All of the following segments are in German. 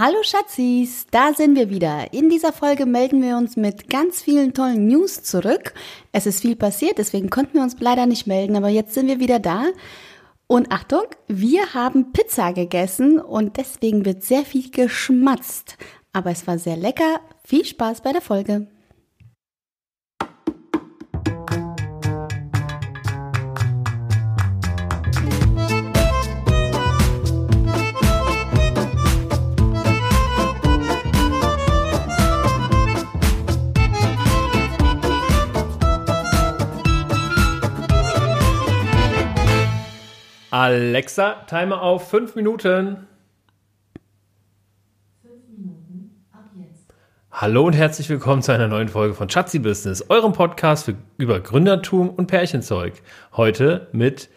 Hallo Schatzis, da sind wir wieder. In dieser Folge melden wir uns mit ganz vielen tollen News zurück. Es ist viel passiert, deswegen konnten wir uns leider nicht melden, aber jetzt sind wir wieder da. Und Achtung, wir haben Pizza gegessen und deswegen wird sehr viel geschmatzt. Aber es war sehr lecker. Viel Spaß bei der Folge. Alexa, Timer auf fünf Minuten. Hallo und herzlich willkommen zu einer neuen Folge von Schatzi Business, eurem Podcast für, über Gründertum und Pärchenzeug. Heute mit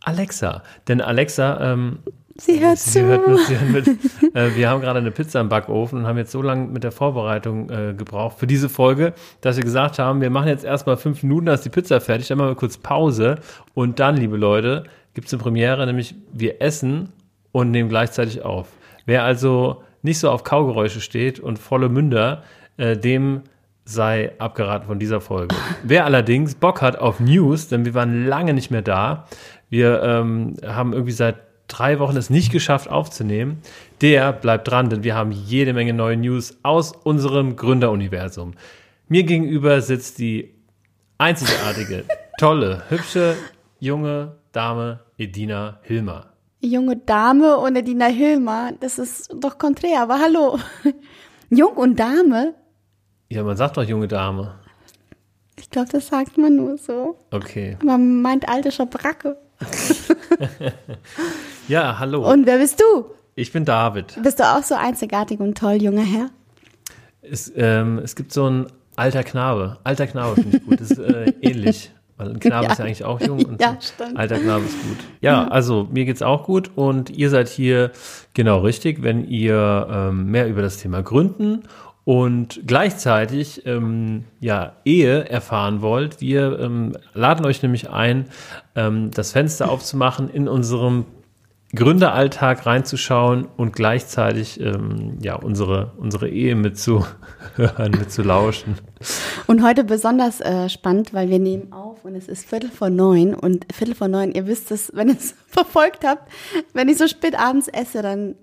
Alexa. Denn Alexa, ähm, Sie hört sie zu. hört mit, sie hört mit. Äh, wir haben gerade eine Pizza im Backofen und haben jetzt so lange mit der Vorbereitung äh, gebraucht für diese Folge, dass wir gesagt haben, wir machen jetzt erstmal fünf Minuten, ist die Pizza fertig, dann machen wir kurz Pause und dann, liebe Leute, gibt es eine Premiere, nämlich wir essen und nehmen gleichzeitig auf. Wer also nicht so auf Kaugeräusche steht und volle Münder, äh, dem sei abgeraten von dieser Folge. Wer allerdings Bock hat auf News, denn wir waren lange nicht mehr da, wir ähm, haben irgendwie seit drei Wochen es nicht geschafft aufzunehmen, der bleibt dran, denn wir haben jede Menge neue News aus unserem Gründeruniversum. Mir gegenüber sitzt die einzigartige, tolle, hübsche, junge Dame Edina Hilmer. Junge Dame und Edina Hilmer, das ist doch konträr, aber hallo. Jung und Dame? Ja, man sagt doch junge Dame. Ich glaube, das sagt man nur so. Okay. Man meint alte Schabracke. Ja, hallo. Und wer bist du? ich bin David. Bist du auch so einzigartig und toll, junger Herr? Es, ähm, es gibt so ein alter Knabe. Alter Knabe finde ich gut. Das ist äh, ähnlich. Weil ein Knabe Ja. ist ja eigentlich auch jung und Ja, stimmt. alter Knabe ist gut. Ja, also mir geht's auch gut und ihr seid hier genau richtig, wenn ihr ähm, mehr über das Thema Gründen und gleichzeitig ähm, ja Ehe erfahren wollt. Wir ähm, laden euch nämlich ein, ähm, das Fenster aufzumachen in unserem Gründeralltag reinzuschauen und gleichzeitig ähm, ja unsere unsere Ehe mitzuhören, mitzulauschen. Und heute besonders äh, spannend, weil wir nehmen auf und es ist Viertel vor neun und Viertel vor neun, ihr wisst es, wenn ihr es verfolgt habt, wenn ich so spät abends esse, dann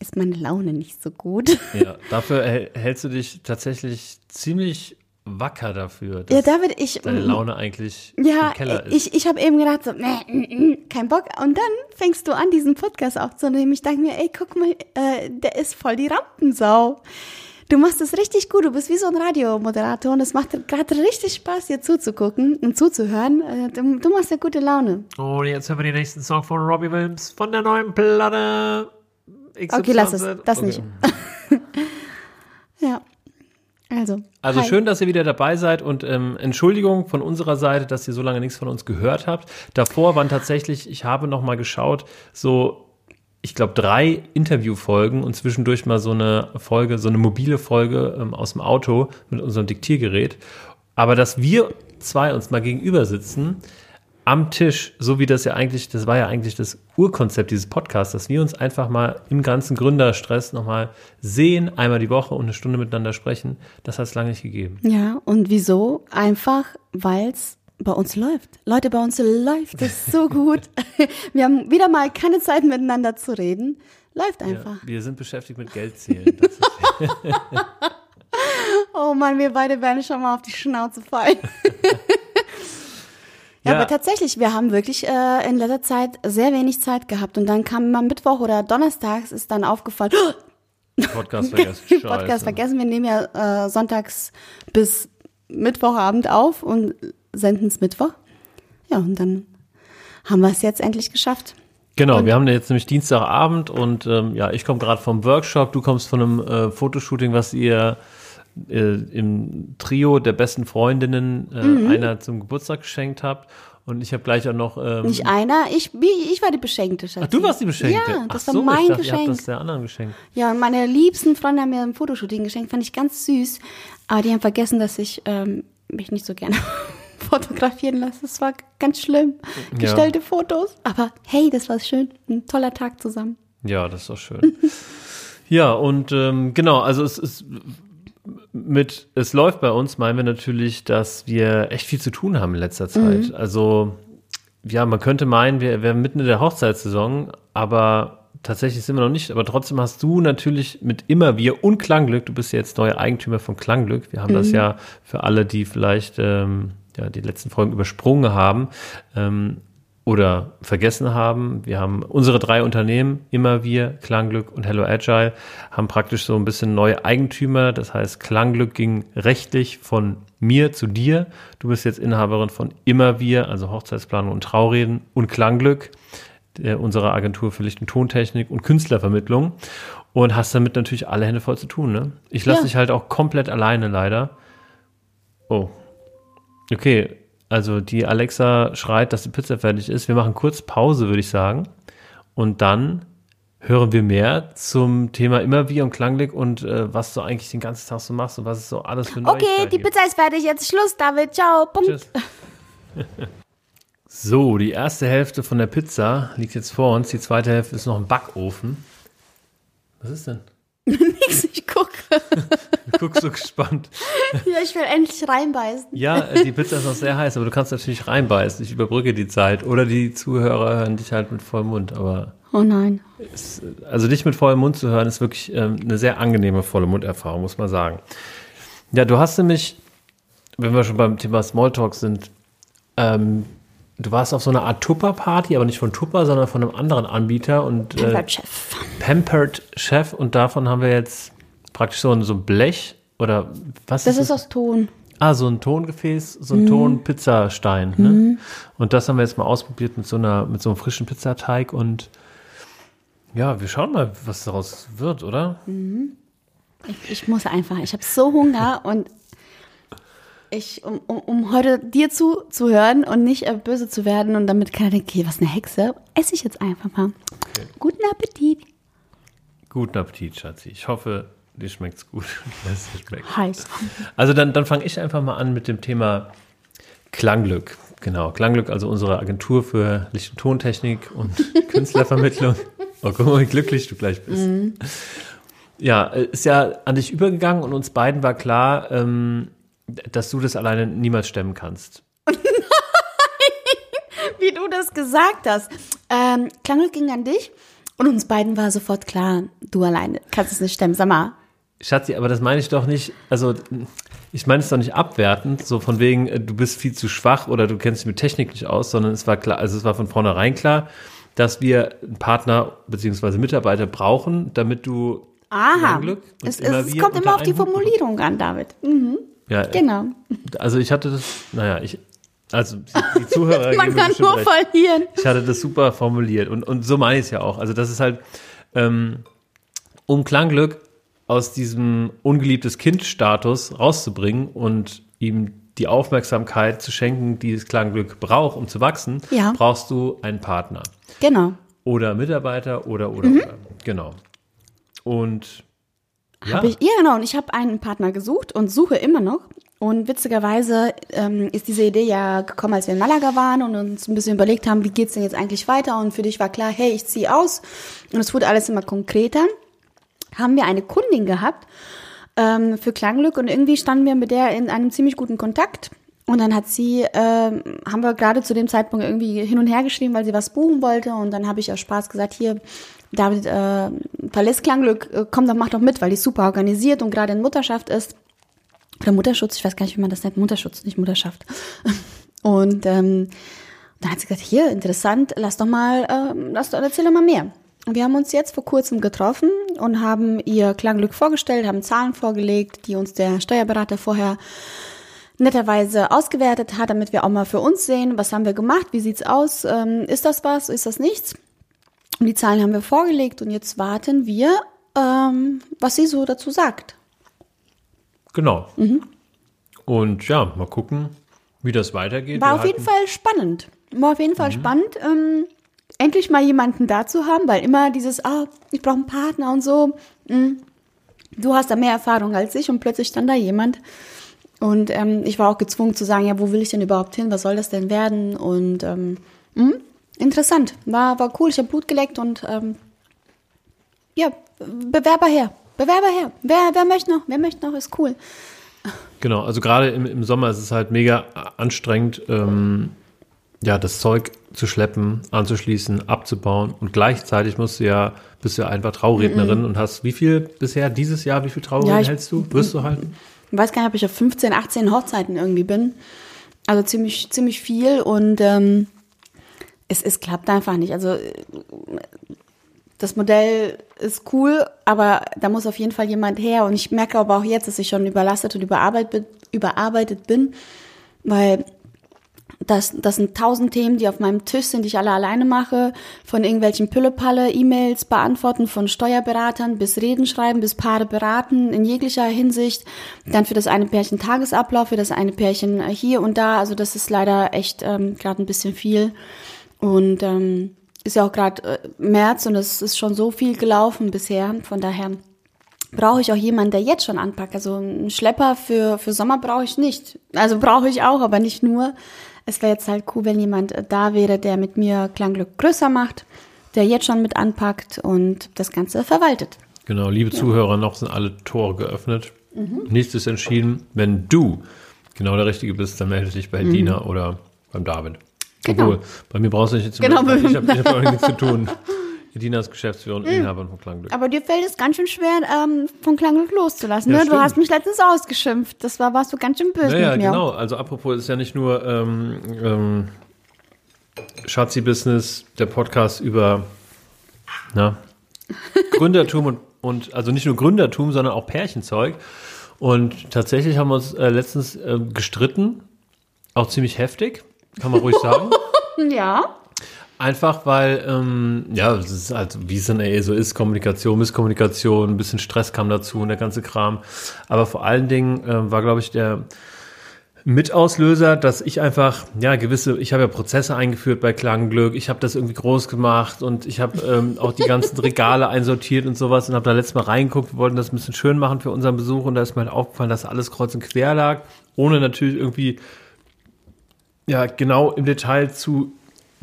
ist meine Laune nicht so gut. Ja, dafür häl- hältst du dich tatsächlich ziemlich wacker dafür, Ja, David, ich deine Laune eigentlich ja, im Keller ist. ich, ich habe eben gedacht, so, nee, kein Bock. Und dann fängst du an, diesen Podcast aufzunehmen. Ich dachte mir, ey, guck mal, äh, der ist voll die Rampensau. Du machst es richtig gut. Du bist wie so ein Radiomoderator und es macht gerade richtig Spaß, dir zuzugucken und zuzuhören. Äh, du, du machst ja gute Laune. Und jetzt hören wir den nächsten Song von Robbie Williams von der neuen Platte. XYZ. Okay, lass es. Das Okay. nicht. Also. Also hi. schön, dass ihr wieder dabei seid und ähm, Entschuldigung von unserer Seite, dass ihr so lange nichts von uns gehört habt. Davor waren tatsächlich, ich habe noch mal geschaut, so ich glaube drei Interviewfolgen und zwischendurch mal so eine Folge, so eine mobile Folge ähm, aus dem Auto mit unserem Diktiergerät. Aber dass wir zwei uns mal gegenüber sitzen am Tisch, so wie das ja eigentlich, das war ja eigentlich das Urkonzept dieses Podcasts, dass wir uns einfach mal im ganzen Gründerstress nochmal sehen, einmal die Woche und eine Stunde miteinander sprechen, das hat es lange nicht gegeben. Ja, und wieso? Einfach, weil es bei uns läuft. Leute, bei uns läuft es so gut. Wir haben wieder mal keine Zeit miteinander zu reden. Läuft einfach. Ja, wir sind beschäftigt mit Geldzählen. Oh Mann, wir beide werden schon mal auf die Schnauze fallen. Ja, Ja. aber tatsächlich, wir haben wirklich äh, in letzter Zeit sehr wenig Zeit gehabt. Und dann kam mal Mittwoch oder Donnerstags ist dann aufgefallen, Podcast vergessen. Podcast vergessen. Wir nehmen ja äh, sonntags bis Mittwochabend auf und senden es Mittwoch. Ja, und dann haben wir es jetzt endlich geschafft. Genau, wir haben jetzt nämlich Dienstagabend und ähm, ja, ich komme gerade vom Workshop, du kommst von einem äh, Fotoshooting, was ihr äh, im Trio der besten Freundinnen äh, Mhm. einer zum Geburtstag geschenkt habt. Und ich habe gleich auch noch. Ähm, Nicht einer, ich, wie- ich war die Beschenkte. Schatzi. Ach, du warst die Beschenkte. Ja, das Ach war so, mein ich dachte, Ihr Geschenk. habt das der anderen geschenkt. Ja, und meine liebsten Freunde haben mir ein Fotoshooting geschenkt, fand ich ganz süß. Aber die haben vergessen, dass ich ähm, mich nicht so gerne fotografieren lasse. Das war ganz schlimm. Gestellte Fotos. Aber hey, das war schön. Ein toller Tag zusammen. Ja, das ist doch schön. Ja, und ähm, genau, also es ist mit es läuft bei uns, meinen wir natürlich, dass wir echt viel zu tun haben in letzter Zeit. Mhm. Also ja, man könnte meinen, wir wären mitten in der Hochzeitssaison, aber tatsächlich sind wir noch nicht. Aber trotzdem hast du natürlich mit immer wir und Klangglück, du bist ja jetzt neuer Eigentümer von Klangglück. Wir haben das Mhm. ja für alle, die vielleicht ähm, ja, die letzten Folgen übersprungen haben. Ähm, oder vergessen haben. Wir haben unsere drei Unternehmen, immer wir, Klangglück und Hello Agile, haben praktisch so ein bisschen neue Eigentümer. Das heißt, Klangglück ging rechtlich von mir zu dir. Du bist jetzt Inhaberin von immer wir, also Hochzeitsplanung und Traureden und Klangglück, unserer Agentur für Licht- und Tontechnik und Künstlervermittlung. Und hast damit natürlich alle Hände voll zu tun. Ne? Ich lasse Ja. dich halt auch komplett alleine leider. Oh. Okay, also die Alexa schreit, dass die Pizza fertig ist. Wir machen kurz Pause, würde ich sagen. Und dann hören wir mehr zum Thema immer wie und Klangblick und äh, was du eigentlich den ganzen Tag so machst und was es so alles für Okay, Neuigkeiten die gibt. Pizza ist fertig. Jetzt Schluss, David. Ciao. Punkt. Tschüss. So, die erste Hälfte von der Pizza liegt jetzt vor uns. Die zweite Hälfte ist noch im Backofen. Was ist denn? Nix, ich gucke. Guckst so gespannt. Ja, ich will endlich reinbeißen. Ja, die Pizza ist noch sehr heiß, aber du kannst natürlich reinbeißen. Ich überbrücke die Zeit. Oder die Zuhörer hören dich halt mit vollem Mund. Aber Oh nein. es, also dich mit vollem Mund zu hören, ist wirklich ähm, eine sehr angenehme volle Munderfahrung, muss man sagen. Ja, du hast nämlich, wenn wir schon beim Thema Smalltalk sind, ähm, du warst auf so einer Art Tupper-Party, aber nicht von Tupper, sondern von einem anderen Anbieter und äh, Chef. Pampered Chef und davon haben wir jetzt praktisch so ein, so ein Blech oder was Das ist ist das? aus Ton. Ah, so ein Tongefäß, so Mhm. ein Ton-Pizzastein. Ne? Und das haben wir jetzt mal ausprobiert mit so einer, mit so einem frischen Pizzateig und ja, wir schauen mal, was daraus wird, oder? Ich, ich muss einfach. Ich habe so Hunger und ich, um, um, um heute dir zuzuhören und nicht äh, böse zu werden und damit keiner denkt, okay, was eine Hexe, esse ich jetzt einfach mal. Guten Appetit. Guten Appetit, Schatzi. Ich hoffe, dir schmeckt's gut. Es schmeckt. Heiß. Also dann, dann fange ich einfach mal an mit dem Thema Klangglück. Genau, Klangglück, also unsere Agentur für Licht- und Tontechnik und Künstlervermittlung. Oh, guck mal, wie glücklich du gleich bist. Ja, äh, ist ja an dich übergegangen und uns beiden war klar, ähm, dass du das alleine niemals stemmen kannst. Wie du das gesagt hast. Ähm, Klangel ging an dich und uns beiden war sofort klar, du alleine kannst es nicht stemmen. Sag mal, Schatzi, aber das meine ich doch nicht, also ich meine es doch nicht abwertend, so von wegen, äh, du bist viel zu schwach oder du kennst dich mit Technik nicht aus, sondern es war klar, also es war von vornherein klar, dass wir einen Partner bzw. Mitarbeiter brauchen, damit du aha, und es, es, es kommt immer auf die. Formulierung an, David. Mhm, Ja, genau. also ich hatte das, naja, ich, also die, Zuhörer Man kann nur recht. verlieren. Ich hatte das super formuliert und, und so meine ich es ja auch. Also das ist halt, ähm, um Klangglück aus diesem ungeliebtes Kind-Status rauszubringen und ihm die Aufmerksamkeit zu schenken, die das Klangglück braucht, um zu wachsen, Ja. brauchst du einen Partner Genau. oder Mitarbeiter oder oder Mhm. oder. Genau. Und ja, Hab ich, ja, genau. Und ich habe einen Partner gesucht und suche immer noch. Und witzigerweise ähm, ist diese Idee ja gekommen, als wir in Malaga waren und uns ein bisschen überlegt haben, wie geht's denn jetzt eigentlich weiter? Und für dich war klar, hey, ich ziehe aus. Und es wurde alles immer konkreter. Haben wir eine Kundin gehabt ähm, für Klangglück und irgendwie standen wir mit der in einem ziemlich guten Kontakt. Und dann hat sie, ähm, haben wir gerade zu dem Zeitpunkt irgendwie hin und her geschrieben, weil sie was buchen wollte. Und dann habe ich aus Spaß gesagt, hier, David, äh, verlässt Klangglück, äh, komm doch, mach doch mit, weil die super organisiert und gerade in Mutterschaft ist. Oder Mutterschutz, ich weiß gar nicht, wie man das nennt. Mutterschutz, nicht Mutterschaft. Und ähm, dann hat sie gesagt, hier, interessant, lass doch mal, ähm, lass doch, erzähl doch mal mehr. Wir haben uns jetzt vor kurzem getroffen und haben ihr Klangglück vorgestellt, haben Zahlen vorgelegt, die uns der Steuerberater vorher netterweise ausgewertet hat, damit wir auch mal für uns sehen, was haben wir gemacht, wie sieht's aus, ähm, ist das was, ist das nichts? Und die Zahlen haben wir vorgelegt und jetzt warten wir, ähm, was sie so dazu sagt. genau. Mhm. Und ja, mal gucken, wie das weitergeht. War Wir auf jeden halten- Fall spannend. War auf jeden Fall spannend, ähm, endlich mal jemanden da zu haben, weil immer dieses, ah, ich brauche einen Partner und so. mm, Du hast da mehr Erfahrung als ich und plötzlich stand da jemand. Und ähm, ich war auch gezwungen zu sagen, ja, wo will ich denn überhaupt hin? Was soll das denn werden? Und ähm, mm, interessant, war, war cool. Ich habe Blut geleckt und ähm, ja, Bewerber her. Bewerber her. Wer, wer möchte noch? Wer möchte noch? Ist cool. Genau, also gerade im, im Sommer ist es halt mega anstrengend, ähm, ja, das Zeug zu schleppen, anzuschließen, abzubauen und gleichzeitig musst du ja, bist du ja einfach Traurednerin Mhm. und hast wie viel bisher dieses Jahr, wie viel Trauredner Ja, hältst du? Wirst du halten? Ich weiß gar nicht, ob ich auf 15, 18 Hochzeiten irgendwie bin. Also ziemlich, ziemlich viel und ähm, es, es klappt einfach nicht. Also das Modell ist cool, aber da muss auf jeden Fall jemand her. Und ich merke aber auch jetzt, dass ich schon überlastet und überarbeitet, überarbeitet bin, weil das, das sind tausend Themen, die auf meinem Tisch sind, die ich alle alleine mache. Von irgendwelchen Püllepalle, E-Mails beantworten, von Steuerberatern bis Reden schreiben, bis Paare beraten in jeglicher Hinsicht. Dann für das eine Pärchen Tagesablauf, für das eine Pärchen hier und da. Also das ist leider echt ähm, gerade ein bisschen viel. Und ähm, ist ja auch gerade äh, März und es ist schon so viel gelaufen bisher. Von daher brauche ich auch jemanden, der jetzt schon anpackt. Also einen Schlepper für, für Sommer brauche ich nicht. Also brauche ich auch, aber nicht nur. Es wäre jetzt halt cool, wenn jemand äh, da wäre, der mit mir Klangglück größer macht, der jetzt schon mit anpackt und das Ganze verwaltet. Genau, liebe Zuhörer, noch sind alle Tore geöffnet. Mhm. Nichts ist entschieden. Wenn du genau der Richtige bist, dann melde dich bei Dina oder beim David. Mhm. Genau. Obwohl, bei mir brauchst du nicht zu Genau, melden, ich habe hab nichts zu tun. Dina ist Geschäftsführerin und Inhaberin von Klangglück. Aber dir fällt es ganz schön schwer, ähm, von Klangglück loszulassen. Ja, ne? Du stimmt. hast mich letztens ausgeschimpft. Das war, warst du ganz schön böse Naja, mit mir. genau. Also apropos, ist ja nicht nur ähm, ähm, Schatzi-Business, der Podcast über na, Gründertum und, und also nicht nur Gründertum, sondern auch Pärchenzeug. Und tatsächlich haben wir uns äh, letztens äh, gestritten, auch ziemlich heftig, kann man ruhig sagen. Ja. Einfach weil, ähm, ja, es ist halt, wie es dann eh so ist, Kommunikation, Misskommunikation, ein bisschen Stress kam dazu und der ganze Kram. Aber vor allen Dingen äh, war, glaube ich, der Mitauslöser, dass ich einfach, ja, gewisse, ich habe ja Prozesse eingeführt bei Klangglück, ich habe das irgendwie groß gemacht und ich habe ähm, auch die ganzen Regale einsortiert und sowas und habe da letztes Mal reingeguckt, wir wollten das ein bisschen schön machen für unseren Besuch und da ist mir halt aufgefallen, dass alles kreuz und quer lag, ohne natürlich irgendwie ja, genau im Detail zu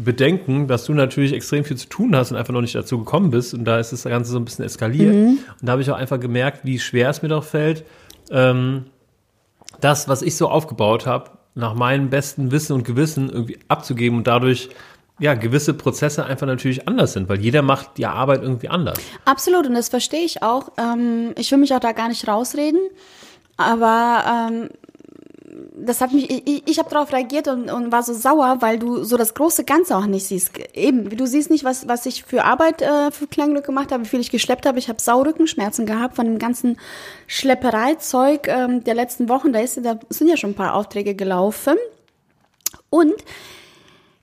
bedenken, dass du natürlich extrem viel zu tun hast und einfach noch nicht dazu gekommen bist. Und da ist das Ganze so ein bisschen eskaliert. Und da habe ich auch einfach gemerkt, wie schwer es mir doch fällt, ähm, das, was ich so aufgebaut habe, nach meinem besten Wissen und Gewissen irgendwie abzugeben und dadurch ja gewisse Prozesse einfach natürlich anders sind, weil jeder macht die Arbeit irgendwie anders. Absolut, und das verstehe ich auch. Ähm, ich will mich auch da gar nicht rausreden, aber ähm, das hat mich, ich, ich habe darauf reagiert und, und war so sauer, weil du so das große Ganze auch nicht siehst. Eben, du siehst nicht, was, was ich für Arbeit äh, für Klangglück gemacht habe, wie viel ich geschleppt habe. Ich habe Saurückenschmerzen gehabt von dem ganzen Schleppereizeug ähm, der letzten Wochen. Da, ist, da sind ja schon ein paar Aufträge gelaufen. Und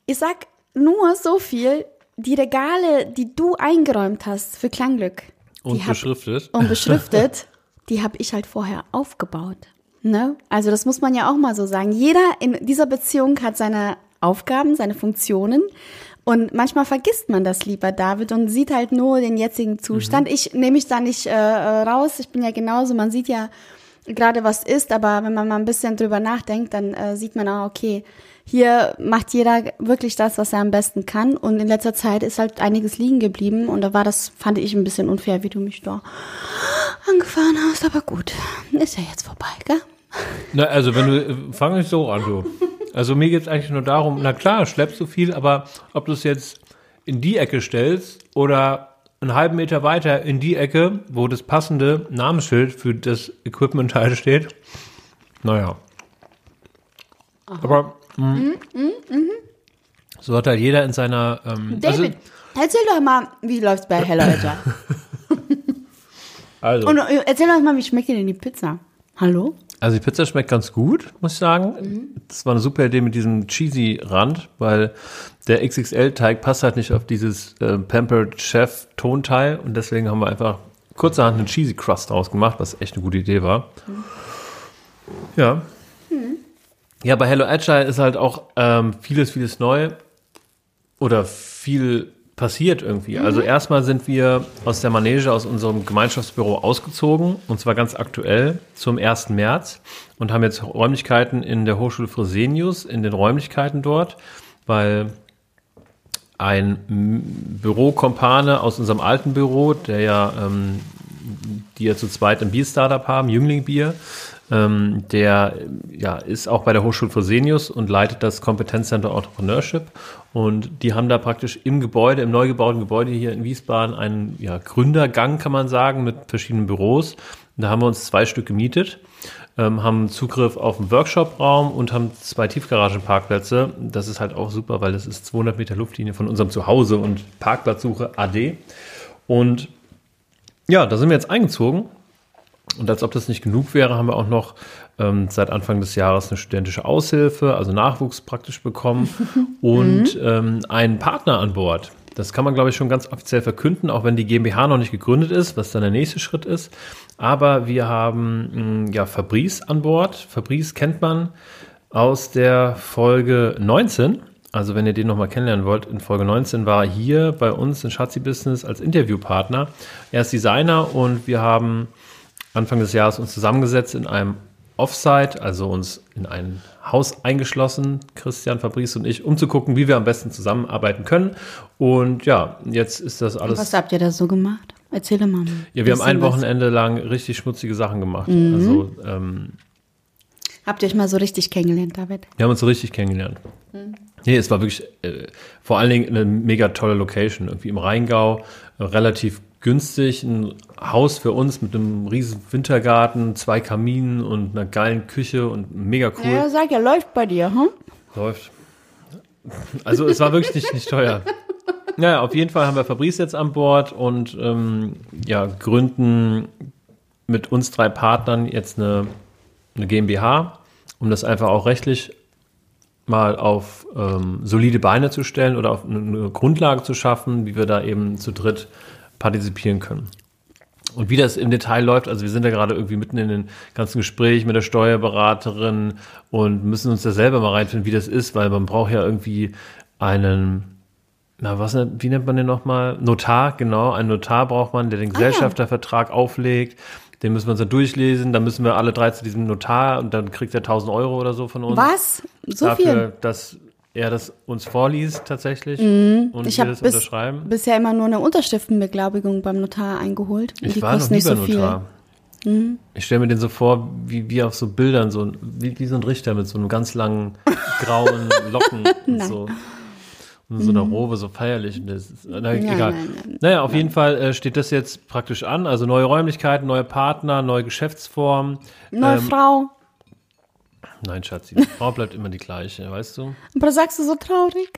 ich sag nur so viel, die Regale, die du eingeräumt hast für Klangglück, Und die hab- beschriftet. und beschriftet, die habe ich halt vorher aufgebaut. Ne? Also das muss man ja auch mal so sagen. Jeder in dieser Beziehung hat seine Aufgaben, seine Funktionen. Und manchmal vergisst man das lieber, David, und sieht halt nur den jetzigen Zustand. Ich nehme mich da nicht äh, äh, raus. Ich bin ja genauso. Man sieht ja gerade, was ist, aber wenn man mal ein bisschen drüber nachdenkt, dann äh, sieht man auch, okay, hier macht jeder wirklich das, was er am besten kann. Und in letzter Zeit ist halt einiges liegen geblieben. Und da war das, fand ich ein bisschen unfair, wie du mich da angefahren hast. Aber gut, ist ja jetzt vorbei, gell? Na, also wenn du, äh, fang nicht so an, du. Also mir geht es eigentlich nur darum, na klar, schleppst du viel, aber ob du es jetzt in die Ecke stellst oder einen halben Meter weiter in die Ecke, wo das passende Namensschild für das Equipment-Teil steht, naja. Aber mh, so hat halt jeder in seiner ähm, David, erzähl doch mal, wie läuft's bei Hello also, also. Und äh, erzähl doch mal, wie schmeckt dir denn die Pizza? Hallo? Also die Pizza schmeckt ganz gut, muss ich sagen. Das war eine super Idee mit diesem cheesy Rand, weil der XXL-Teig passt halt nicht auf dieses äh, Pampered Chef Tonteil und deswegen haben wir einfach kurzerhand eine cheesy Crust draus gemacht, was echt eine gute Idee war. Ja. Ja, bei Hello Agile ist halt auch ähm, vieles, vieles neu oder viel passiert irgendwie. Also erstmal sind wir aus der Manege, aus unserem Gemeinschaftsbüro ausgezogen, und zwar ganz aktuell zum 1. März und haben jetzt Räumlichkeiten in der Hochschule Fresenius, in den Räumlichkeiten dort, weil ein Bürokompane aus unserem alten Büro, der ja, ähm, die ja zu zweit ein Bier-Startup haben, Jüngling Bier. Ähm, der ja, ist auch bei der Hochschule Fresenius und leitet das Kompetenzcenter Entrepreneurship. Und die haben da praktisch im Gebäude, im neu gebauten Gebäude hier in Wiesbaden, einen ja, Gründergang, kann man sagen, mit verschiedenen Büros. Und da haben wir uns zwei Stück gemietet, ähm, haben Zugriff auf einen Workshop-Raum und haben zwei Tiefgaragenparkplätze. Das ist halt auch super, weil das ist 200 Meter Luftlinie von unserem Zuhause und Parkplatzsuche AD. Und ja, da sind wir jetzt eingezogen. Und als ob das nicht genug wäre, haben wir auch noch ähm, seit Anfang des Jahres eine studentische Aushilfe, also Nachwuchs praktisch bekommen und ähm, einen Partner an Bord. Das kann man, glaube ich, schon ganz offiziell verkünden, auch wenn die GmbH noch nicht gegründet ist, was dann der nächste Schritt ist. Aber wir haben mh, ja Fabrice an Bord. Fabrice kennt man aus der Folge 19. Also wenn ihr den nochmal kennenlernen wollt, in Folge 19 war er hier bei uns in Schatzi Business als Interviewpartner. Er ist Designer und wir haben Anfang des Jahres uns zusammengesetzt in einem Offsite, also uns in ein Haus eingeschlossen, Christian, Fabrice und ich, um zu gucken, wie wir am besten zusammenarbeiten können. Und ja, jetzt ist das alles. Was habt ihr da so gemacht? Erzähl mal. ja, wir haben ein bisschen was. Wochenende lang richtig schmutzige Sachen gemacht. Also ähm, Habt ihr euch mal so richtig kennengelernt, David? wir haben uns so richtig kennengelernt. Nee, es war wirklich äh, vor allen Dingen eine mega tolle Location, irgendwie im Rheingau, äh, relativ günstig, ein Haus für uns mit einem riesen Wintergarten, zwei Kaminen und einer geilen Küche und mega cool. Ja, sag ja, läuft bei dir, hm? Läuft. Also es war wirklich nicht, nicht teuer. Naja, auf jeden Fall haben wir Fabrice jetzt an Bord und ähm, ja, gründen mit uns drei Partnern jetzt eine, eine GmbH, um das einfach auch rechtlich mal auf ähm, solide Beine zu stellen oder auf eine, eine Grundlage zu schaffen, wie wir da eben zu dritt partizipieren können. Und wie das im Detail läuft, also wir sind da gerade irgendwie mitten in den ganzen Gespräch mit der Steuerberaterin und müssen uns da selber mal reinfinden, wie das ist, weil man braucht ja irgendwie einen, na was, wie nennt man den nochmal? Notar, genau, einen Notar braucht man, der den Gesellschaftervertrag auflegt. Den müssen wir uns dann durchlesen, dann müssen wir alle drei zu diesem Notar und dann kriegt er 1000 Euro oder so von uns. Was? So dafür, viel? dass er das uns vorliest tatsächlich und Mhm. Ich wir das bis, unterschreiben. bisher immer nur eine Unterschriftenbeglaubigung beim Notar eingeholt. Und Ich die war noch nie nicht so viel. Mhm. Notar. Ich stelle mir den so vor, wie, wie auf so Bildern, so wie, wie so ein Richter mit so einem ganz langen grauen Locken und so. Und so einer Robe, so feierlich. Und das ist, na, egal. Mhm. nein, nein. Naja, auf jeden Fall äh, steht das jetzt praktisch an. Also neue Räumlichkeiten, neue Partner, neue Geschäftsformen. Neue Ähm, Frau. Nein, Schatzi, die Frau bleibt immer die gleiche, weißt du? Aber sagst du so traurig?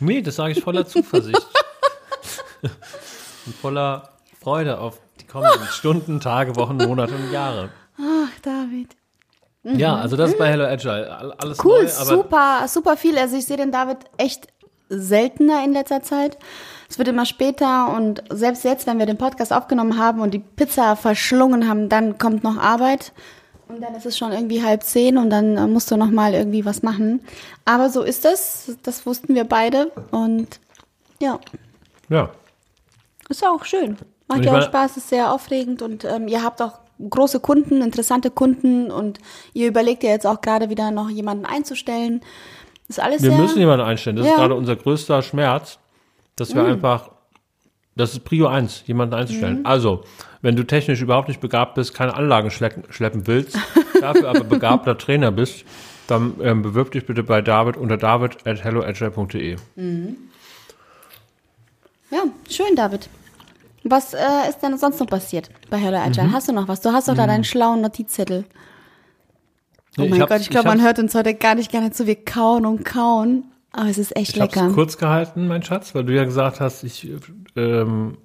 Nee, das sage ich voller Zuversicht. und voller Freude auf die kommenden Stunden, Tage, Wochen, Monate und Jahre. Ach, David. Ja, also das ist bei Hello Agile. All- Alles Cool, neu, aber super, super viel. Also ich sehe den David echt seltener in letzter Zeit. Es wird immer später und selbst jetzt, wenn wir den Podcast aufgenommen haben und die Pizza verschlungen haben, dann kommt noch Arbeit. Und dann ist es schon irgendwie halb zehn und dann äh, musst du noch mal irgendwie was machen. Aber so ist das. Das wussten wir beide. Und ja, ja. ist auch schön. Macht ja auch Spaß, ist sehr aufregend und ähm, ihr habt auch große Kunden, interessante Kunden und ihr überlegt ja jetzt auch gerade wieder noch jemanden einzustellen. Ist alles Wir sehr, müssen jemanden einstellen. Das ist Ja. Mhm. gerade unser größter Schmerz, dass wir einfach, das ist Prio 1, jemanden einzustellen. Also, wenn du technisch überhaupt nicht begabt bist, keine Anlagen schleppen, willst, dafür aber begabter Trainer bist, dann ähm, bewirb dich bitte bei David unter david at helloagile.de. Ja, schön, David. Was äh, ist denn sonst noch passiert bei Hello Agile? Mhm. Hast du noch was? Du hast doch da deinen schlauen Notizzettel. Oh Nee, mein hab's- Gott, ich glaube, man hört uns heute gar nicht gerne zu. Wir kauen und kauen. Aber es ist echt Ich habe lecker. es kurz gehalten, mein Schatz, weil du ja gesagt hast, ich ähm,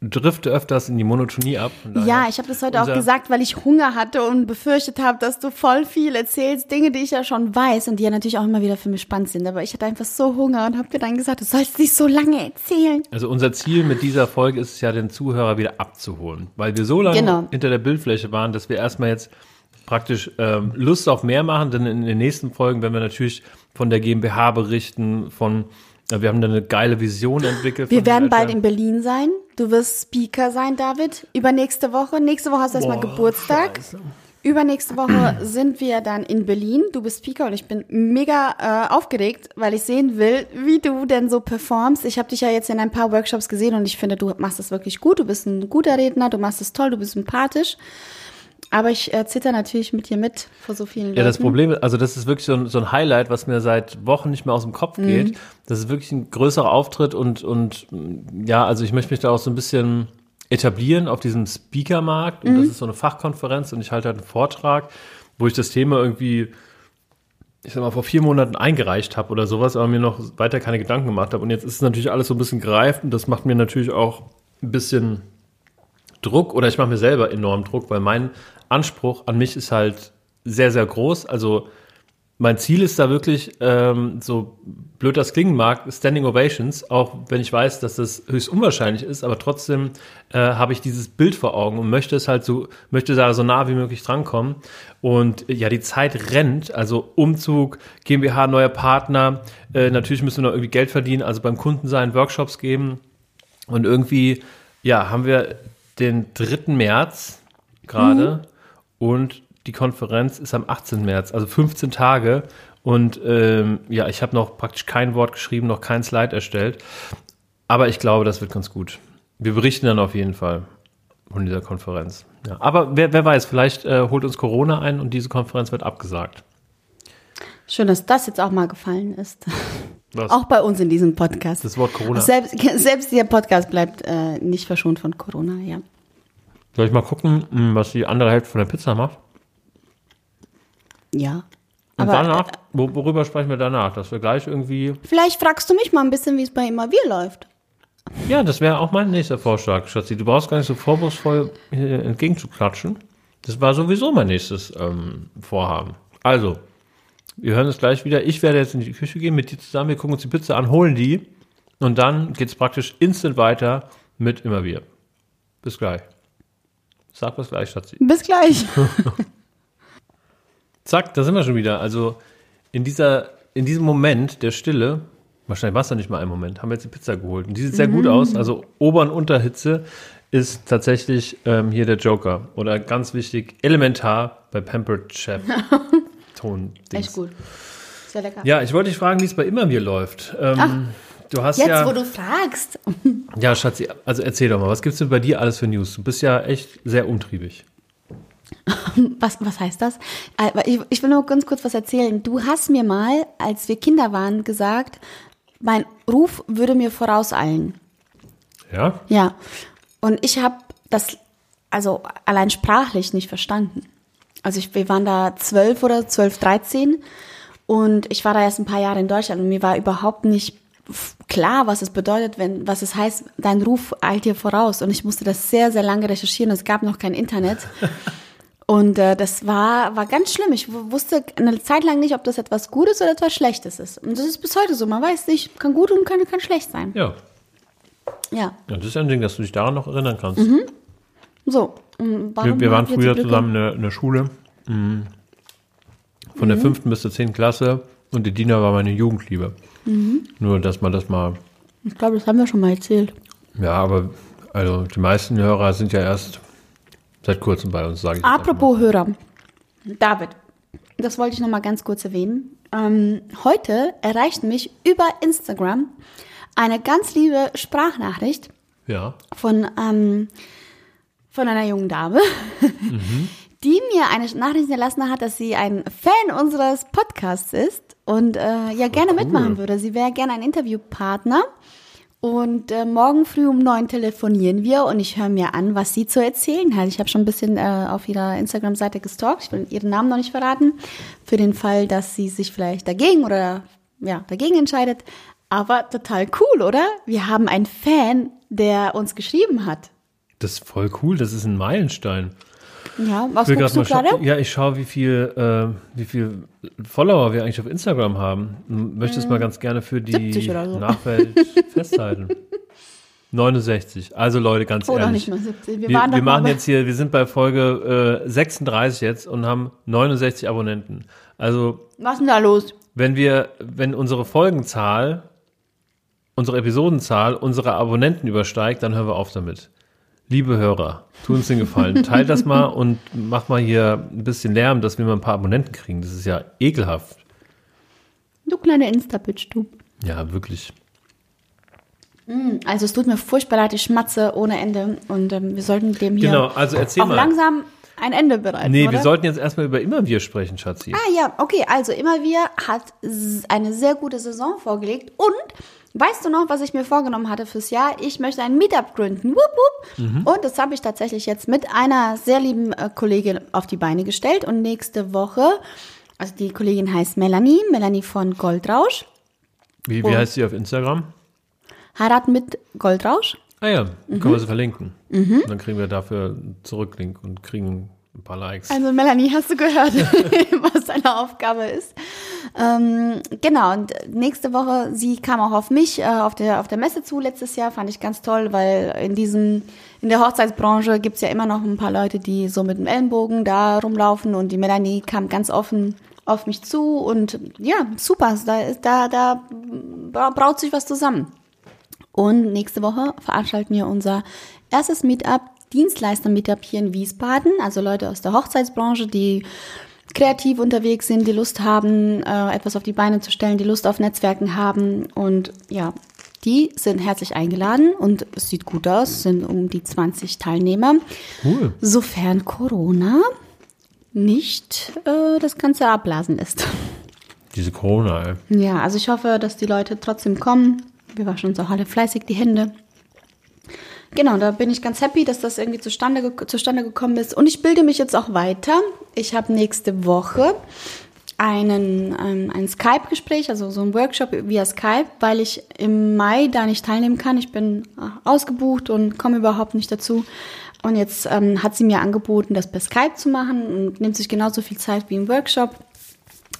drifte öfters in die Monotonie ab. Ja, ich habe das heute auch gesagt, weil ich Hunger hatte und befürchtet habe, dass du voll viel erzählst, Dinge, die ich ja schon weiß und die ja natürlich auch immer wieder für mich spannend sind. Aber ich hatte einfach so Hunger und habe dir dann gesagt, du sollst nicht so lange erzählen. Also unser Ziel mit dieser Folge ist es ja, den Zuhörer wieder abzuholen, weil wir so lange Genau. hinter der Bildfläche waren, dass wir erstmal jetzt praktisch ähm, Lust auf mehr machen, denn in den nächsten Folgen werden wir natürlich von der GmbH berichten, von ja, wir haben da eine geile Vision entwickelt. Wir werden bald in Berlin sein. Du wirst Speaker sein, David. Übernächste Woche. Nächste Woche hast du erstmal Boah, Geburtstag. Scheiße. Übernächste Woche sind wir dann in Berlin. Du bist Speaker und ich bin mega äh, aufgeregt, weil ich sehen will, wie du denn so performst. Ich habe dich ja jetzt in ein paar Workshops gesehen und ich finde, du machst das wirklich gut. Du bist ein guter Redner, du machst es toll, du bist sympathisch. Aber ich äh, zitter natürlich mit dir mit vor so vielen Leuten. Ja, das Problem, also das ist wirklich so ein, so ein Highlight, was mir seit Wochen nicht mehr aus dem Kopf Mhm. geht. Das ist wirklich ein größerer Auftritt und, und ja, also ich möchte mich da auch so ein bisschen etablieren auf diesem Speakermarkt. Und das Mhm. ist so eine Fachkonferenz und ich halte halt einen Vortrag, wo ich das Thema irgendwie, ich sag mal, vor vier Monaten eingereicht habe oder sowas, aber mir noch weiter keine Gedanken gemacht habe. Und jetzt ist natürlich alles so ein bisschen gereift und das macht mir natürlich auch ein bisschen Druck oder ich mache mir selber enorm Druck, weil mein Anspruch an mich ist halt sehr, sehr groß. Also mein Ziel ist da wirklich, ähm, so blöd das klingen mag, Standing Ovations, auch wenn ich weiß, dass das höchst unwahrscheinlich ist, aber trotzdem äh, habe ich dieses Bild vor Augen und möchte es halt so, möchte da so nah wie möglich drankommen. Und äh, ja, die Zeit rennt, also Umzug, GmbH, neuer Partner, äh, natürlich müssen wir noch irgendwie Geld verdienen, also beim Kunden sein, Workshops geben. Und irgendwie, ja, haben wir den 3. März gerade und die Konferenz ist am 18. März, also 15 Tage. Und ähm, ja, ich habe noch praktisch kein Wort geschrieben, noch kein Slide erstellt. Aber ich glaube, das wird ganz gut. Wir berichten dann auf jeden Fall von dieser Konferenz. Ja, aber wer, wer weiß, vielleicht äh, holt uns Corona ein und diese Konferenz wird abgesagt. Schön, dass das jetzt auch mal gefallen ist. Was? Auch bei uns in diesem Podcast. Das Wort Corona. Selbst, selbst der Podcast bleibt äh, nicht verschont von Corona, ja. Soll ich mal gucken, mh, was die andere Hälfte von der Pizza macht? Ja. Und Aber danach, äh, wo, worüber sprechen wir danach? Dass wir gleich irgendwie. vielleicht fragst du mich mal ein bisschen, wie es bei immer wir läuft. Ja, das wäre auch mein nächster Vorschlag, Schatzi. Du brauchst gar nicht so vorwurfsvoll hier entgegenzuklatschen. Das war sowieso mein nächstes ähm, Vorhaben. Also, wir hören uns gleich wieder. Ich werde jetzt in die Küche gehen mit dir zusammen. Wir gucken uns die Pizza an, holen die. Und dann geht es praktisch instant weiter mit immer wir. Bis gleich. Sag bis gleich, Schatzi. Bis gleich. Zack, da sind wir schon wieder. Also in dieser, in diesem Moment der Stille, wahrscheinlich war es ja nicht mal ein Moment, haben wir jetzt die Pizza geholt. Und die sieht sehr gut aus. Also Ober- und Unterhitze ist tatsächlich ähm, hier der Joker. Oder ganz wichtig, elementar bei Pampered Chef. Ton. Echt gut. Sehr lecker. Ja, ich wollte dich fragen, wie es bei immer mir läuft. Ähm, du hast Jetzt, ja, wo du fragst. ja, Schatzi, also erzähl doch mal, was gibt's denn bei dir alles für News? Du bist ja echt sehr umtriebig. Was, was heißt das? Äh, Ich, ich will nur ganz kurz was erzählen. Du hast mir mal, als wir Kinder waren, gesagt, mein Ruf würde mir vorauseilen. Ja? Ja. Und ich habe das also allein sprachlich nicht verstanden. Also ich, wir waren da zwölf oder zwölf, dreizehn und ich war da erst ein paar Jahre in Deutschland und mir war überhaupt nicht klar, was es bedeutet, wenn, was es heißt, dein Ruf eilt dir voraus. Und ich musste das sehr, sehr lange recherchieren. Es gab noch kein Internet. Und äh, das war, war ganz schlimm. Ich wu- wusste eine Zeit lang nicht, ob das etwas Gutes oder etwas Schlechtes ist. Und das ist bis heute so. Man weiß nicht, kann gut und kann, kann schlecht sein. Ja. Ja. Ja, das ist ein Ding, dass du dich daran noch erinnern kannst. So. und warum Wir, wir waren früher zusammen in der, in der Schule. mhm. Von der fünften bis zur zehnten Klasse. Und die Dina war meine Jugendliebe. Nur, dass man das mal. Ich glaube, das haben wir schon mal erzählt. Ja, aber also die meisten Hörer sind ja erst seit kurzem bei uns, sage ich. Apropos Hörer. David, das wollte ich noch mal ganz kurz erwähnen. Ähm, heute erreicht mich über Instagram eine ganz liebe Sprachnachricht. Ja. von, ähm, von einer jungen Dame, die mir eine Nachricht hinterlassen hat, dass sie ein Fan unseres Podcasts ist und äh, ja gerne mitmachen würde. Sie wäre gerne ein Interviewpartner. Und äh, morgen früh um neun telefonieren wir und ich höre mir an, was sie zu erzählen hat. Ich habe schon ein bisschen äh, auf ihrer Instagram-Seite gestalkt. Ich will ihren Namen noch nicht verraten, für den Fall, dass sie sich vielleicht dagegen oder ja dagegen entscheidet. Aber total cool, oder? Wir haben einen Fan, der uns geschrieben hat. Das ist voll cool, das ist ein Meilenstein. Ja, was guckst du gerade? Ja, ich schaue, wie viel, äh, wie viel Follower wir eigentlich auf Instagram haben. Möchte es mal ganz gerne für die 70 oder so. Nachwelt festhalten. 69. Also Leute, ganz Oder ehrlich. nicht mal 70. Wir, Wir, wir machen jetzt hier, wir sind bei Folge äh, 36 jetzt und haben 69 Abonnenten. Also, Was ist denn da los? wenn wir, wenn unsere Folgenzahl, unsere Episodenzahl unsere Abonnenten übersteigt, dann hören wir auf damit. Liebe Hörer, tu uns den Gefallen. Teilt das mal und mach mal hier ein bisschen Lärm, dass wir mal ein paar Abonnenten kriegen. Das ist ja ekelhaft. Du kleine Insta-Bitch, du. Ja, wirklich. Also es tut mir furchtbar leid, ich schmatze ohne Ende und ähm, wir sollten dem hier Genau, also erzähl auch mal. langsam ein Ende bereiten, Nee, oder? wir sollten jetzt erstmal über immer wir sprechen, Schatzi. Ah ja, okay, also immer wir hat eine sehr gute Saison vorgelegt und weißt du noch, was ich mir vorgenommen hatte fürs Jahr? Ich möchte ein Meetup gründen. Wupp, wupp. Und das habe ich tatsächlich jetzt mit einer sehr lieben äh, Kollegin auf die Beine gestellt und nächste Woche, also die Kollegin heißt Melanie, Melanie von Goldrausch, Wie, wie heißt sie auf Instagram? heiraten mit Goldrausch. Ah ja, Mhm. können wir sie verlinken. Und dann kriegen wir dafür einen Zurücklink und kriegen ein paar Likes. Also Melanie, hast du gehört, was deine Aufgabe ist? Ähm, genau, und nächste Woche, sie kam auch auf mich äh, auf, der, auf der Messe zu letztes Jahr, fand ich ganz toll, weil in diesem, in der Hochzeitsbranche gibt's ja immer noch ein paar Leute, die so mit dem Ellenbogen da rumlaufen und die Melanie kam ganz offen auf mich zu und ja, super, da, ist, da, da bra- braut sich was zusammen. Und nächste Woche veranstalten wir unser erstes Meetup, Dienstleister-Meetup hier in Wiesbaden. Also Leute aus der Hochzeitsbranche, die kreativ unterwegs sind, die Lust haben, äh, etwas auf die Beine zu stellen, die Lust auf Netzwerken haben. Und ja, die sind herzlich eingeladen und es sieht gut aus, sind um die 20 Teilnehmer. Cool. Sofern Corona nicht äh, das Ganze abblasen lässt. Diese Corona, ey. Ja, also ich hoffe, dass die Leute trotzdem kommen. Wir waschen uns auch alle fleißig die Hände. Genau, da bin ich ganz happy, dass das irgendwie zustande, zustande gekommen ist. Und ich bilde mich jetzt auch weiter. Ich habe nächste Woche einen, ähm, ein Skype-Gespräch, also so ein Workshop via Skype, weil ich im Mai da nicht teilnehmen kann. Ich bin äh, ausgebucht und komme überhaupt nicht dazu. Und jetzt ähm, hat sie mir angeboten, das per Skype zu machen und nimmt sich genauso viel Zeit wie im Workshop.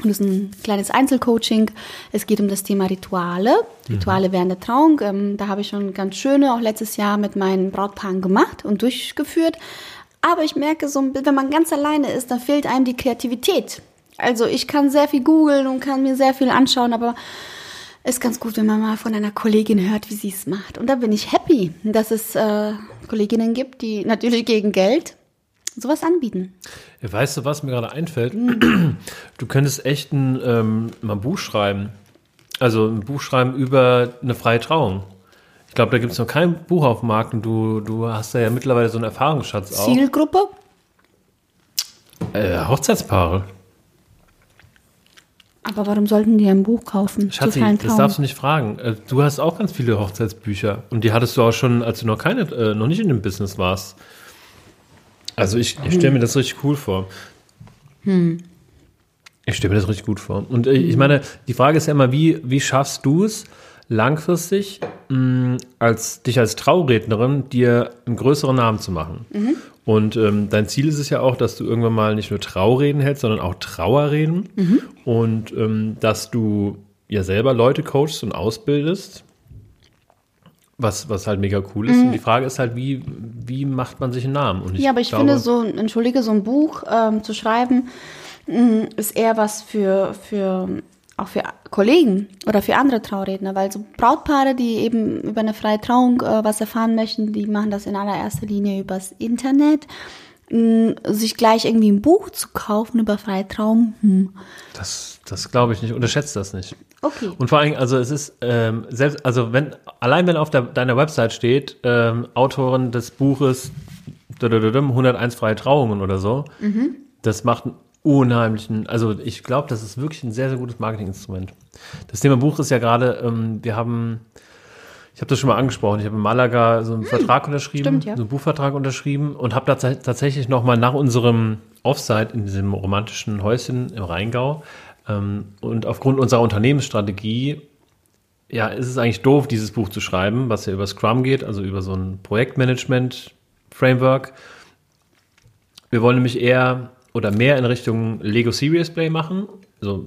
Und das ist ein kleines Einzelcoaching. Es geht um das Thema Rituale, Rituale während der Trauung. Ähm, da habe ich schon ganz schöne auch letztes Jahr mit meinen Brautpaaren gemacht und durchgeführt. Aber ich merke so, wenn man ganz alleine ist, dann fehlt einem die Kreativität. Also ich kann sehr viel googeln und kann mir sehr viel anschauen, aber ist ganz gut, wenn man mal von einer Kollegin hört, wie sie es macht. Und da bin ich happy, dass es äh, Kolleginnen gibt, die natürlich gegen Geld sowas anbieten. Ja, Weißt du, was mir gerade einfällt? Du könntest echt ein, ähm, mal ein Buch schreiben. Also ein Buch schreiben über eine freie Trauung. Ich glaube, da gibt es noch kein Buch auf dem Markt und du, du hast da ja mittlerweile so einen Erfahrungsschatz auch. Zielgruppe? Äh, Hochzeitspaare. Aber warum sollten die ein Buch kaufen? Schatzi, das darfst du nicht fragen. Äh, Du hast auch ganz viele Hochzeitsbücher und die hattest du auch schon, als du noch keine, äh, noch nicht in dem Business warst. Also ich, ich stelle mir das richtig cool vor. Ich stelle mir das richtig gut vor. Und ich meine, die Frage ist ja immer, wie, wie schaffst du es langfristig, mh, als dich als Traurednerin dir einen größeren Namen zu machen? Und ähm, dein Ziel ist es ja auch, dass du irgendwann mal nicht nur Traureden hältst, sondern auch Trauerreden. Und ähm, dass du ja selber Leute coachst und ausbildest. Was, was halt mega cool ist. Und die Frage ist halt, wie, wie macht man sich einen Namen? Und Ja, aber ich glaube- finde so, entschuldige, so ein Buch ähm, zu schreiben, mh, ist eher was für, für, auch für Kollegen oder für andere Trauredner, weil so Brautpaare, die eben über eine freie Trauung äh, was erfahren möchten, die machen das in allererster Linie übers Internet. Sich gleich irgendwie ein Buch zu kaufen über freie Trauung, hm. Das, das glaube ich nicht. Unterschätzt das nicht. Okay. Und vor allem, also es ist ähm, selbst, also wenn allein wenn auf der, deiner Website steht, ähm, Autorin des Buches 101 freie Trauungen oder so, das macht einen unheimlichen, also ich glaube, das ist wirklich ein sehr, sehr gutes Marketinginstrument. Das Thema Buch ist ja gerade, ähm, wir haben, ich habe das schon mal angesprochen, ich habe in Malaga so einen Vertrag unterschrieben, stimmt, ja. so einen Buchvertrag unterschrieben und habe da tats- tatsächlich nochmal nach unserem Offsite in diesem romantischen Häuschen im Rheingau ähm, und aufgrund unserer Unternehmensstrategie ja, ist es eigentlich doof, dieses Buch zu schreiben, was ja über Scrum geht, also über so ein Projektmanagement-Framework. Wir wollen nämlich eher oder mehr in Richtung Lego Serious Play machen. Also,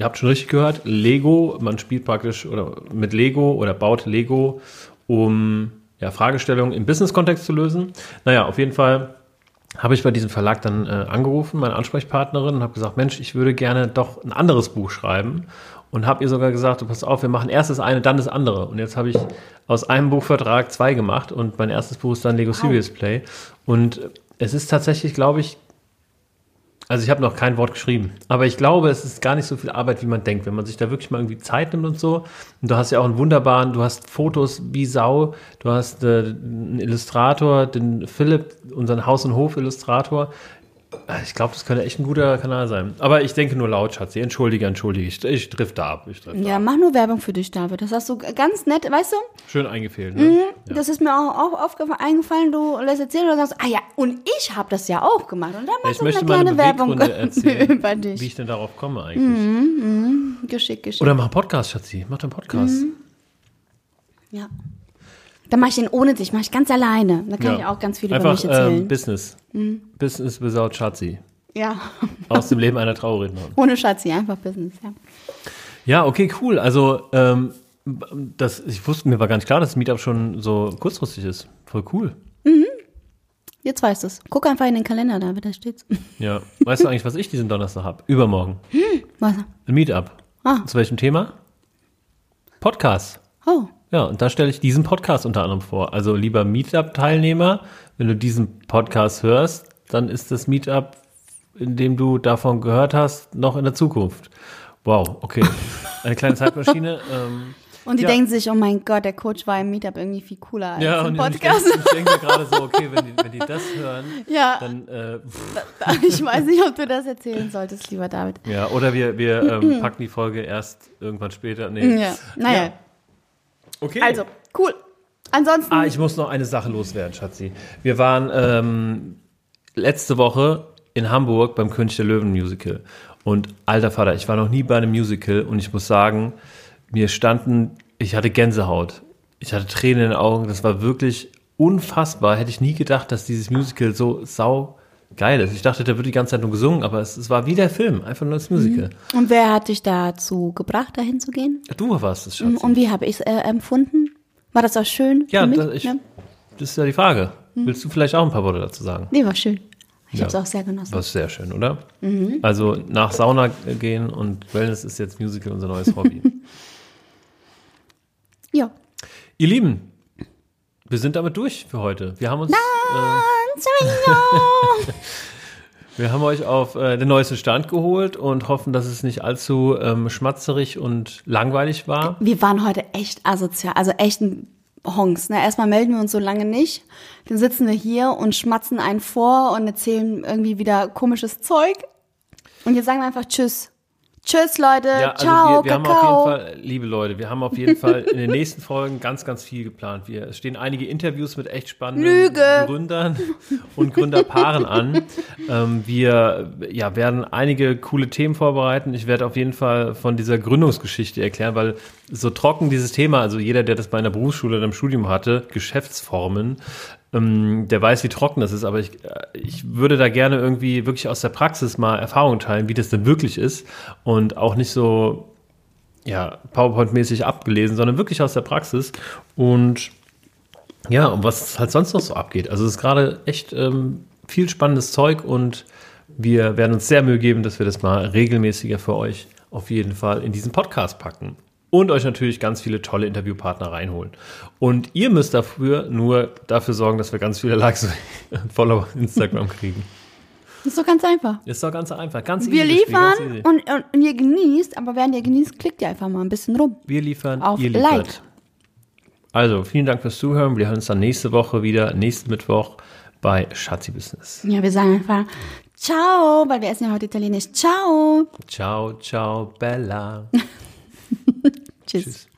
ihr habt schon richtig gehört, Lego, man spielt praktisch oder mit Lego oder baut Lego, um ja, Fragestellungen im Business-Kontext zu lösen. Naja, auf jeden Fall habe ich bei diesem Verlag dann äh, angerufen, meine Ansprechpartnerin, und habe gesagt, Mensch, ich würde gerne doch ein anderes Buch schreiben. Und habe ihr sogar gesagt, du pass auf, wir machen erst das eine, dann das andere. Und jetzt habe ich aus einem Buchvertrag zwei gemacht und mein erstes Buch ist dann Lego Serious Play. Und es ist tatsächlich, glaube ich, also ich habe noch kein Wort geschrieben, aber ich glaube, es ist gar nicht so viel Arbeit, wie man denkt, wenn man sich da wirklich mal irgendwie Zeit nimmt und so. Und du hast ja auch einen wunderbaren, du hast Fotos wie Sau, du hast äh, einen Illustrator, den Philipp, unseren Haus- und Hof-Illustrator. Äh, Ich glaube, das könnte echt ein guter Kanal sein. Aber ich denke nur laut, Schatzi. Entschuldige, entschuldige. Ich, ich drifte ab. Ich drifte Ja, ab. mach nur Werbung für dich, David. Das hast du ganz nett, weißt du? Schön eingefehlt, ne? Ja. Das ist mir auch, auch aufgefallen, eingefallen, du lässt erzählen und sagst, ah ja, und ich habe das ja auch gemacht. Und dann machst Ich du möchte eine kleine eine Werbung erzählen, über wie dich. ich denn darauf komme eigentlich. Geschickt, geschickt. Oder mach einen Podcast, Schatzi. Mach einen Podcast. Mhm. ja. Dann mache ich den ohne dich, mache ich ganz alleine. Da kann Ja. ich auch ganz viel über Einfach mich erzählen. Mhm. ähm, Business. Business without Schatzi. ja, Aus dem Leben einer Trauerrednerin. ohne Schatzi, einfach Business, ja. Ja, okay, cool. Also, ähm, das, ich wusste, mir war gar nicht klar, dass das Meetup schon so kurzfristig ist. Voll cool. Jetzt weißt du es. Guck einfach in den Kalender, David, da steht's. Ja. Weißt du eigentlich, was ich diesen Donnerstag habe? Übermorgen. Was? Ein Meetup. Ah. Zu welchem Thema? Podcast. Oh, Ja, und da stelle ich diesen Podcast unter anderem vor. Also, lieber Meetup-Teilnehmer, wenn du diesen Podcast hörst, dann ist das Meetup, in dem du davon gehört hast, noch in der Zukunft. Wow, okay. Eine kleine Zeitmaschine. ähm, Und die Ja. denken sich, oh mein Gott, der Coach war im Meetup irgendwie viel cooler als Ja, im und ich Podcast. denke, ich denke gerade so, okay, wenn die, wenn die das hören, Ja, dann, äh, ich weiß nicht, ob du das erzählen solltest, lieber David. ja, oder wir, wir ähm, packen die Folge erst irgendwann später. Nee. Ja, naja. Ja. Okay. Also, cool. Ansonsten, Ah, ich muss noch eine Sache loswerden, Schatzi. Wir waren ähm, letzte Woche in Hamburg beim König der Löwen Musical. Und alter Vater, ich war noch nie bei einem Musical und ich muss sagen, mir standen, ich hatte Gänsehaut. Ich hatte Tränen in den Augen. Das war wirklich unfassbar. Hätte ich nie gedacht, dass dieses Musical so sau geil ist. Ich dachte, da wird die ganze Zeit nur gesungen, aber es, es war wie der Film, einfach nur das Musical. und wer hat dich dazu gebracht, dahin zu gehen? Du warst es, Schatzi. Und wie habe ich es äh, empfunden? War das auch schön? Ja, für mich? das, ich, ja. das ist ja die Frage. Willst du vielleicht auch ein paar Worte dazu sagen? Nee, war schön. Ich Ja. habe es auch sehr genossen. Ist sehr schön, oder? Also nach Sauna gehen und Wellness ist jetzt Musical unser neues Hobby. Ja. Ihr Lieben, wir sind damit durch für heute. Wir haben uns, äh, wir haben euch auf äh, den neuesten Stand geholt und hoffen, dass es nicht allzu ähm, schmatzerig und langweilig war. Wir waren heute echt asozial, also echt ein Honks. Ne? Erstmal melden wir uns so lange nicht. Dann sitzen wir hier und schmatzen einen vor und erzählen irgendwie wieder komisches Zeug. Und jetzt sagen wir einfach Tschüss. Tschüss, Leute. Ja, also Ciao, wir, wir haben auf jeden Fall, liebe Leute, wir haben auf jeden Fall in den nächsten Folgen ganz, ganz viel geplant. Wir, es stehen einige Interviews mit echt spannenden Lüge. Gründern und Gründerpaaren an. Ähm, wir ja, werden einige coole Themen vorbereiten. Ich werde auf jeden Fall von dieser Gründungsgeschichte erklären, weil so trocken dieses Thema, also jeder, der das bei einer Berufsschule oder im Studium hatte, Geschäftsformen, ähm, der weiß, wie trocken das ist, aber ich, äh, ich würde da gerne irgendwie wirklich aus der Praxis mal Erfahrungen teilen, wie das denn wirklich ist und auch nicht so ja, PowerPoint-mäßig abgelesen, sondern wirklich aus der Praxis und ja, und was halt sonst noch so abgeht. Also es ist gerade echt ähm, viel spannendes Zeug und wir werden uns sehr Mühe geben, dass wir das mal regelmäßiger für euch auf jeden Fall in diesen Podcast packen. Und euch natürlich ganz viele tolle Interviewpartner reinholen. Und ihr müsst dafür nur dafür sorgen, dass wir ganz viele Likes und Follower auf Instagram kriegen. Das ist doch ganz einfach. Ist doch ganz einfach. Ganz Wir easy, das Spiel, liefern ganz easy. und, und, und ihr genießt, aber während ihr genießt, klickt ihr einfach mal ein bisschen rum. Wir liefern, Auf ihr liefert. Like. Also, vielen Dank fürs Zuhören. Wir hören uns dann nächste Woche wieder, nächsten Mittwoch bei Schatzi Business. Ja, wir sagen einfach Ciao, weil wir essen ja heute Italienisch. Ciao. Ciao, ciao, Bella. Tschüss. Tschüss.